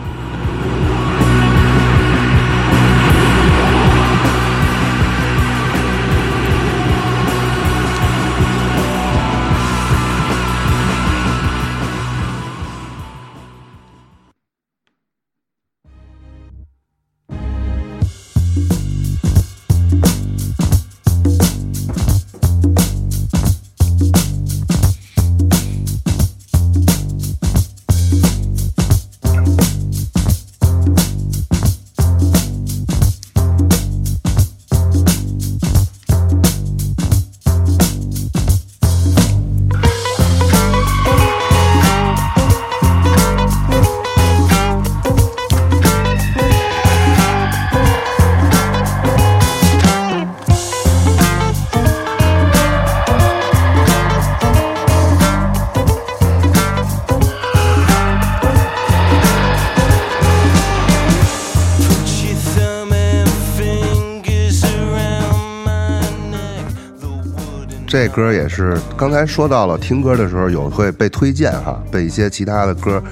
这歌也是刚才说到了，听歌的时候有会被推荐哈，被一些其他的歌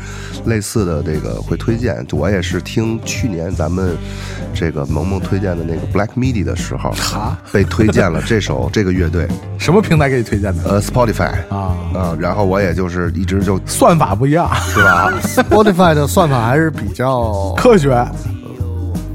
类似的这个会推荐。我也是听去年咱们这个萌萌推荐的那个 Black Midi 的时候，被推荐了这首 这个乐队，什么平台给你推荐的？呃，Spotify 啊啊，然后我也就是一直就算法不一样，是吧？Spotify 的算法还是比较，科学，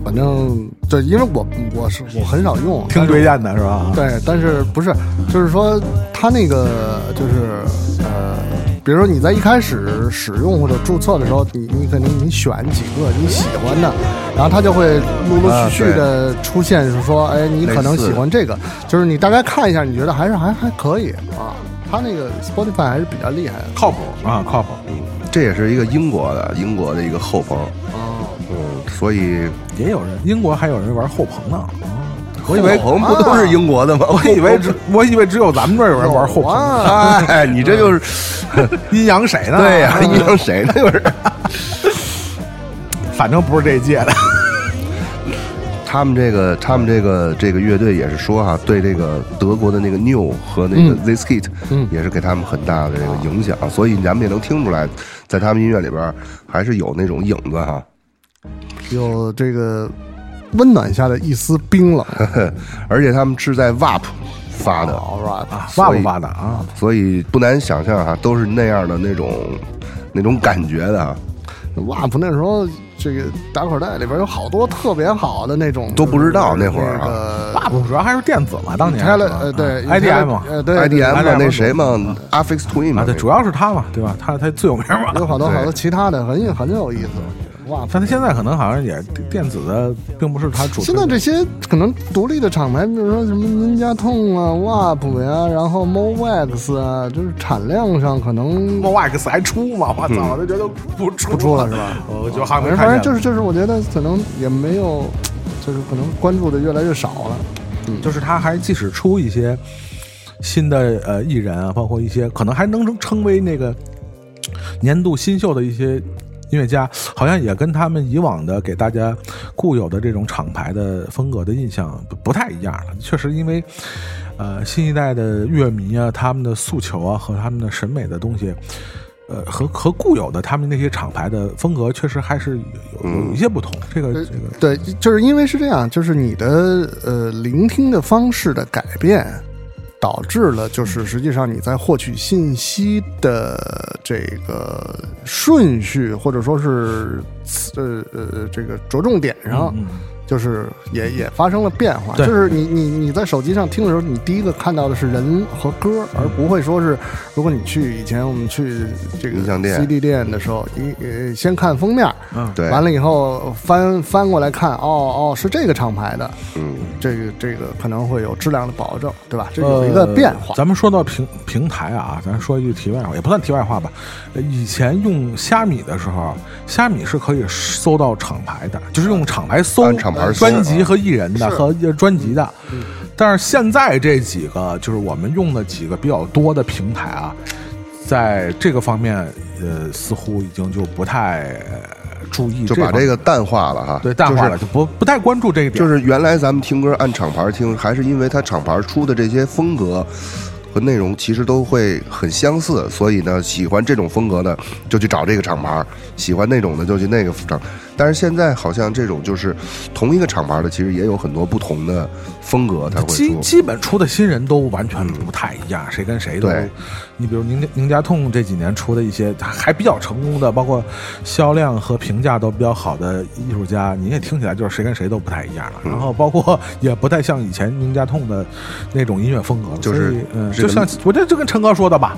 反正对，因为我我是我很少用，听推荐的是吧？对，但是不是，就是说它那个就是呃，比如说你在一开始使用或者注册的时候，你你肯定你选几个你喜欢的，然后它就会陆陆续续的出现，是说，哎，你可能喜欢这个，就是你大概看一下，你觉得还是还还可以啊。它那个 Spotify 还是比较厉害的。靠谱啊，靠谱。这也是一个英国的英国的一个后朋，哦，嗯，所以也有人，英国还有人玩后朋呢。我以为后朋不都是英国的吗？我以为 只我以为只有咱们这儿有人玩后朋，啊，哎，你这就是 阴阳谁呢？对呀，阴阳谁呢？就是 反正不是这一届的。他们这个他们这个这个乐队也是说哈，对这个德国的那个 New 和那个 This Kit，嗯也是给他们很大的这个影响，所以咱们也能听出来，在他们音乐里边还是有那种影子哈。有这个温暖下的一丝冰冷。而且他们是在 WAP 发的以发的啊？所以不难想象哈，都是那样的那种那种感觉的啊，WAP 那时候这个打口袋里边有好多特别好的那种，都不知道那会儿啊那个发不主要还是电子嘛，当年开了呃对啊 IDM 呃对 IDM 嘛，那谁嘛，Affix Twin 嘛啊，，对，主要是他嘛，对吧？他他最有名嘛。有好多好多其他的很很有意思。WAP 但他现在可能好像也电子的，并不是他主。现在这些可能独立的厂牌，比如说什么宁家痛啊、WAP 呀，然后 MoWax 啊，就是产量上可能 MoX 还出吗？我操，我就觉得不出不出了是吧？我就还反正没看见。反正就是就是，我觉得可能也没有，就是可能关注的越来越少了。嗯就是他还即使出一些新的呃艺人啊，包括一些可能还能称为那个年度新秀的一些音乐家，好像也跟他们以往的给大家固有的这种厂牌的风格的印象不不太一样了。确实，因为呃新一代的乐迷啊，他们的诉求啊和他们的审美的东西。呃，和和固有的他们那些厂牌的风格确实还是有有有一些不同。这个呃这个对，就是因为是这样，就是你的呃聆听的方式的改变，导致了就是实际上你在获取信息的这个顺序或者说是呃呃这个着重点上，就是也也发生了变化。就是你你你在手机上听的时候，你第一个看到的是人和歌，而不会说是如果你去以前我们去这个音像店 CD 店的时候，你呃先看封面，嗯，对，完了以后翻翻过来看，哦哦，是这个厂牌的，嗯，这个这个可能会有质量的保证，对吧？这有一个变化。呃咱们说到平平台啊，咱说一句题外话，也不算题外话吧。呃以前用虾米的时候，虾米是可以搜到厂牌的，就是用厂牌搜按厂牌搜专辑和艺人的和呃专辑的。但是现在这几个就是我们用的几个比较多的平台啊，在这个方面，呃，似乎已经就不太呃注意就把这个淡化了哈，对淡化了，就不不太关注这个点。就是原来咱们听歌按厂牌听，还是因为它厂牌出的这些风格和内容其实都会很相似，所以呢，喜欢这种风格的就去找这个厂牌，喜欢那种的就去那个厂。但是现在好像这种就是同一个厂牌的，其实也有很多不同的风格，它会出。基基本出的新人都完全不太一样，谁跟谁都对。你比如宁宁家痛这几年出的一些还比较成功的，包括销量和评价都比较好的艺术家，你也听起来就是谁跟谁都不太一样了。嗯然后包括也不太像以前宁家痛的那种音乐风格了，就是嗯，就像我觉得就跟陈哥说的吧，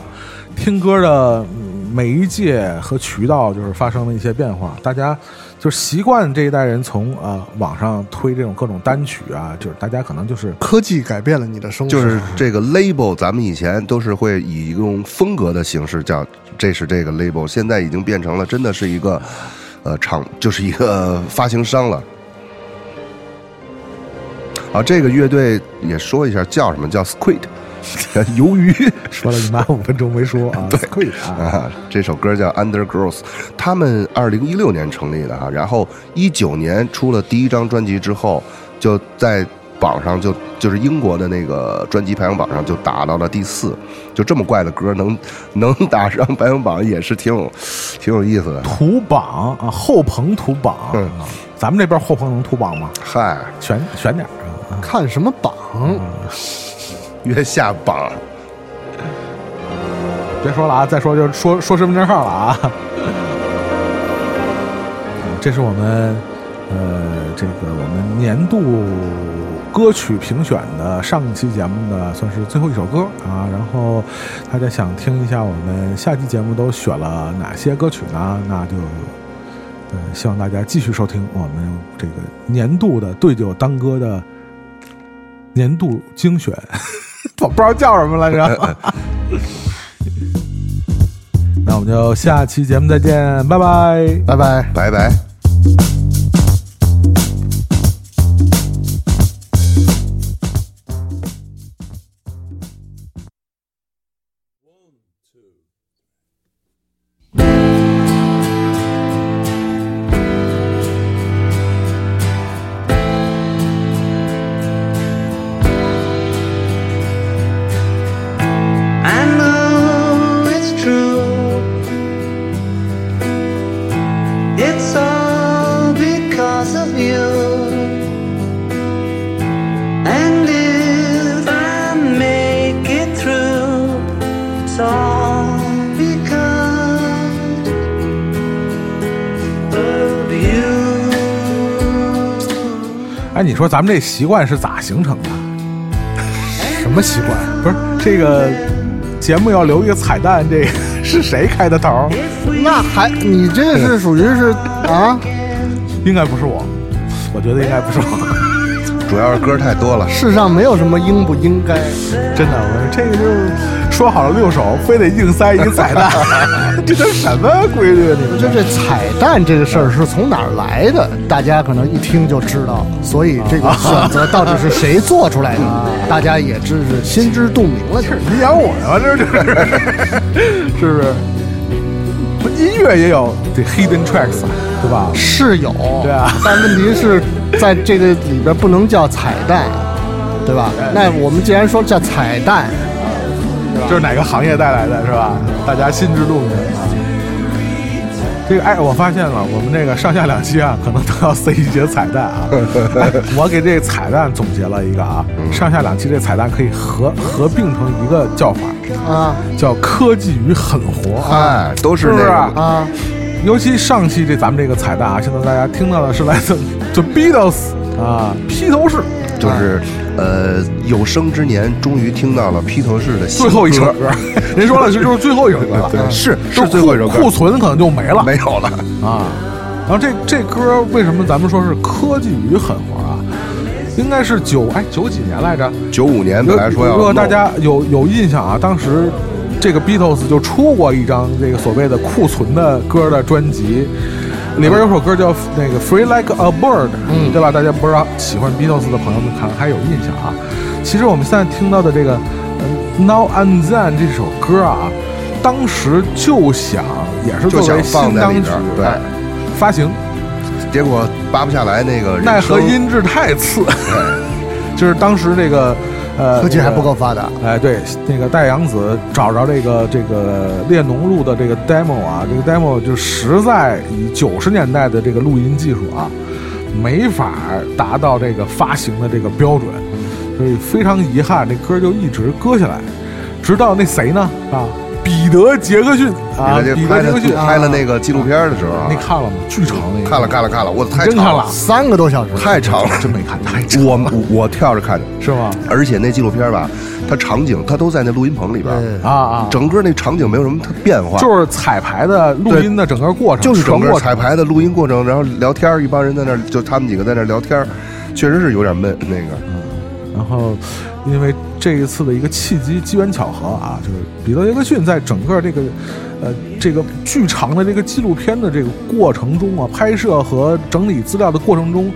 听歌的嗯媒介和渠道就是发生了一些变化，大家就是习惯这一代人从呃网上推这种各种单曲啊，就是大家可能就是科技改变了你的生活，就是这个 label，咱们以前都是会以一种风格的形式叫这是这个 label，现在已经变成了真的是一个呃厂，就是一个发行商了。啊，这个乐队也说一下叫什么叫 Squid，鱿鱼。说了你妈五分钟没说啊，对，亏啊，啊，这首歌叫 Undergrowth 他们二零一六年成立的哈，然后一九年出了第一张专辑之后，就在榜上就就是英国的那个专辑排行榜上就打到了第四，就这么怪的歌能 能打上排行榜也是挺有挺有意思的。土榜啊，后棚土榜，嗯。啊咱们这边后棚能土榜吗？嗨，选选点啊，看什么榜，月下榜，别说了啊，再说就说说身份证号了啊。这是我们呃这个我们年度歌曲评选的上期节目的算是最后一首歌啊。然后大家想听一下我们下期节目都选了哪些歌曲呢？那就呃希望大家继续收听我们这个年度的对酒当歌的年度精选，我不知道叫什么来着。那我们就下期节目再见，拜拜。拜拜。拜拜。说咱们这习惯是咋形成的？什么习惯？不是这个节目要留一个彩蛋，这个是谁开的头？那还你这是属于是 啊？应该不是我，我觉得应该不是我。主要是歌太多了。世上没有什么应不应该，真的，我这个就是说好了六首，非得硬塞一个彩蛋，这都什么规律啊？你们就这彩蛋这个事儿是从哪儿来的？大家可能一听就知道，所以这个选择到底是谁做出来的，大家也真是心知肚明了。就是你养我呢吗？这是是不是？音乐也有这 hidden tracks，对吧？是有，对啊但问题是在这个里边不能叫彩蛋，对吧？那我们既然说叫彩蛋，就是哪个行业带来的是吧？大家心知肚明啊。这个哎，我发现了，我们这个上下两期啊，可能都要塞一些彩蛋啊。哎我给这个彩蛋总结了一个啊，上下两期这彩蛋可以合合并成一个叫法啊，叫科技与狠活。哎，都是是不是那个啊，尤其上期这咱们这个彩蛋啊，现在大家听到的是来自 The Beatles 啊，披头士就是呃有生之年终于听到了披头士的新最后一首歌 您。说了，这就是最后一首歌了，对，是就是最后一首歌库，存可能就没了。没有了。啊。然后这这歌为什么咱们说是科技与狠活啊？应该是九哎九几年来着？九五年本来说要如果大家有有印象啊，当时这个 Beatles 就出过一张这个所谓的库存的歌的专辑，里边有首歌叫那个 Free Like a Bird，嗯，对吧？大家不知道喜欢 Beatles 的朋友们可能还有印象啊。其实我们现在听到的这个呃 Now and Then 这首歌啊，当时就想也是作为就想放新当曲在里边对。哎发行，结果扒不下来那个奈何音质太次，就是当时这个呃科技还不够发达。哎，对，那个戴阳子找着这个这个列侬录的这个 demo 啊，这个 demo 就实在以九十年代的这个录音技术啊，没法达到这个发行的这个标准，所以非常遗憾，这歌就一直搁下来，直到那谁呢啊，彼得杰克逊。啊，彼这拍了得杰克逊。拍了那个纪录片的时候啊。你，看了吗？巨长那个，看了看了看了，我太真看了。长了，三个多小时，太长了，真没看，太长我我我跳着看的，是吗？而且那纪录片吧，它场景它都在那录音棚里边，对。啊啊，整个那场景没有什么特变化，就是彩排的录音的整个过程，就是整个彩排的录音过程，然后聊天儿，一帮人在那儿，就他们几个在那聊天儿，确实是有点闷。那个。然后，因为这一次的一个契机机缘巧合啊，就是彼得·杰克逊在整个这个呃这个巨长的这个纪录片的这个过程中啊，拍摄和整理资料的过程中，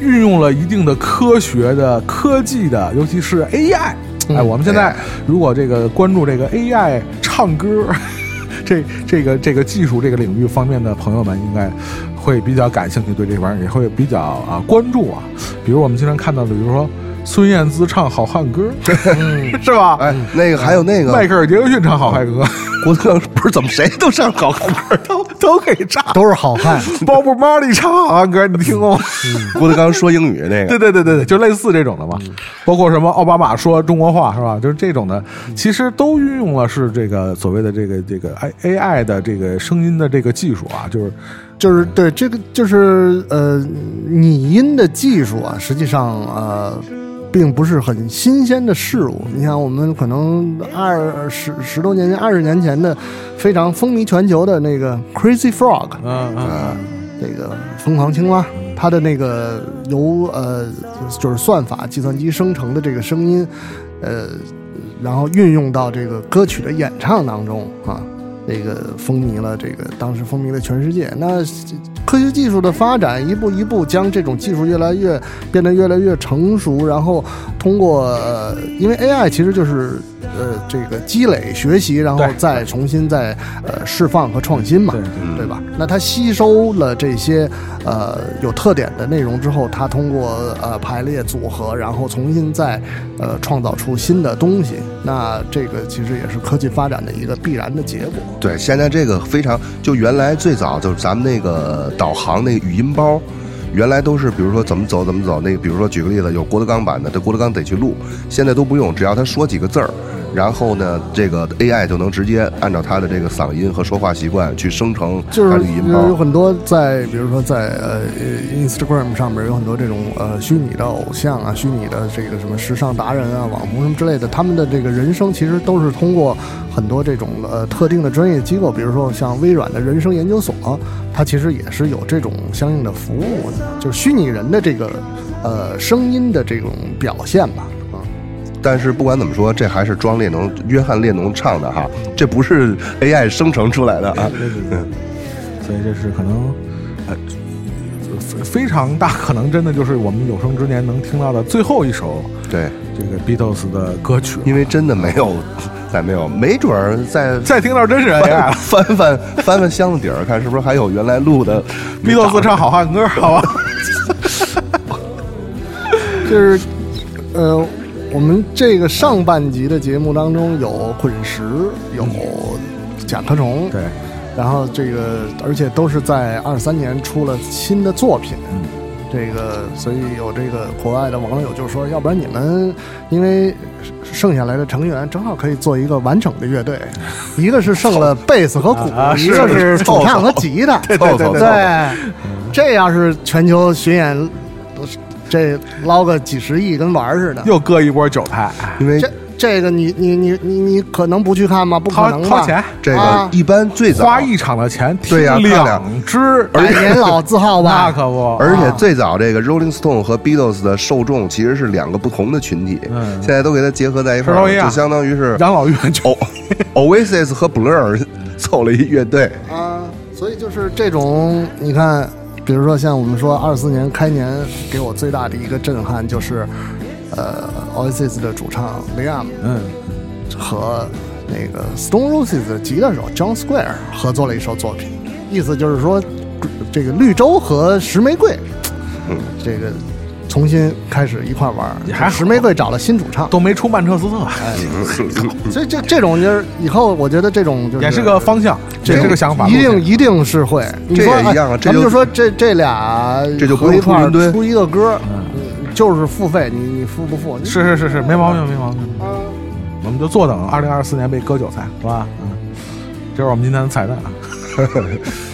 运用了一定的科学的科技的，尤其是 AI。哎，我们现在如果这个关注这个 AI 唱歌。这这个这个技术这个领域方面的朋友们应该会比较感兴趣，对这玩意儿也会比较啊关注啊。比如我们经常看到的，比如说孙燕姿唱好汉歌，是吧？哎，那个还有那个迈克尔·杰克逊唱好汉歌，郭德纲，不是怎么谁都唱好汉歌，都都可以唱。都是好汉。鲍勃·马利唱好汉歌，你听过吗？郭德纲说英语那对个，对对对对，就类似这种的嘛，包括什么奥巴马说中国话是吧？就是这种的，其实都运用了是这个所谓的这个这个 A A I 的这个声音的这个技术啊，就是就是对这个就是呃拟音的技术啊，实际上呃并不是很新鲜的事物。你看，我们可能二十十多年前、二十年前的非常风靡全球的那个 Crazy Frog，嗯嗯呃，那个疯狂青蛙，它的那个由呃就是算法计算机生成的这个声音，呃，然后运用到这个歌曲的演唱当中啊，那个风靡了这个当时风靡了全世界。那科学技术的发展，一步一步将这种技术越来越变得越来越成熟，然后通过呃，因为 AI 其实就是呃这个积累学习，然后再重新再呃释放和创新嘛，对对吧？那它吸收了这些呃有特点的内容之后，它通过呃排列组合，然后重新再呃创造出新的东西。那这个其实也是科技发展的一个必然的结果。对，现在这个非常，就原来最早就是咱们那个导航那个语音包。原来都是，比如说怎么走怎么走，那个比如说举个例子，有郭德纲版的，这郭德纲得去录，现在都不用，只要他说几个字儿，然后呢，这个 AI 就能直接按照他的这个嗓音和说话习惯去生成语音包。有有很多在，比如说在呃呃 Instagram 上面有很多这种呃虚拟的偶像啊、虚拟的这个什么时尚达人啊、网红什么之类的，他们的这个人生其实都是通过很多这种呃特定的专业机构，比如说像微软的人生研究所，它其实也是有这种相应的服务的，就是虚拟人的这个呃声音的这种表现吧。啊，但是不管怎么说，这还是庄列侬、约翰列侬唱的哈，这不是 AI 生成出来的啊。所以这是可能呃非非常大可能，真的就是我们有生之年能听到的最后一首对，这个 Beatles 的歌曲。因为真的没有，再没有，没准儿再再听到真是 AI 了翻翻翻翻箱子底儿，看是不是还有原来录的 Beatles 唱好汉歌，好吧？就是呃，我们这个上半集的节目当中有滚石，有甲壳虫，对，然后这个而且都是在二三年出了新的作品，这个所以有这个国外的网友就说，要不然你们因为剩下来的成员正好可以做一个完整的乐队，一个是剩了 贝斯和鼓，啊一个是主唱和吉他，对对对对对，这要是全球巡演，这捞个几十亿跟玩儿似的。又割一波韭菜，因为这这个你你你你你可能不去看吗？不可掏能吧？掏钱，这个啊一般最早花一场的钱听对呀看两两支，百年老字号吧？那可不。而且最早这个 Rolling Stone 和 Beatles 的受众其实是两个不同的群体，嗯现在都给它结合在一块儿，是都一样就相当于是养老院就 O Oasis 和 Blur 凑了一乐队。啊，所以就是这种，你看，比如说像我们说二四年开年给我最大的一个震撼就是，呃，Oasis 的主唱 Liam 嗯，和那个 Stone Roses 的吉他手 John Square 合作了一首作品，意思就是说，这个绿洲和石玫瑰，嗯，这个重新开始一块玩还好石玫瑰找了新主唱，都没出曼彻斯特，所以这这种就是以后我觉得这种就是也是个方向，这也是个想法。一定一定是会。你这说也一样啊咱们就说这这俩这就合一块儿出一个歌，你就是付费，你你付不付？是是是是，没毛病没毛病。啊，我们就坐等二零二四年被割韭菜，是吧？嗯，这是我们今天的彩蛋啊。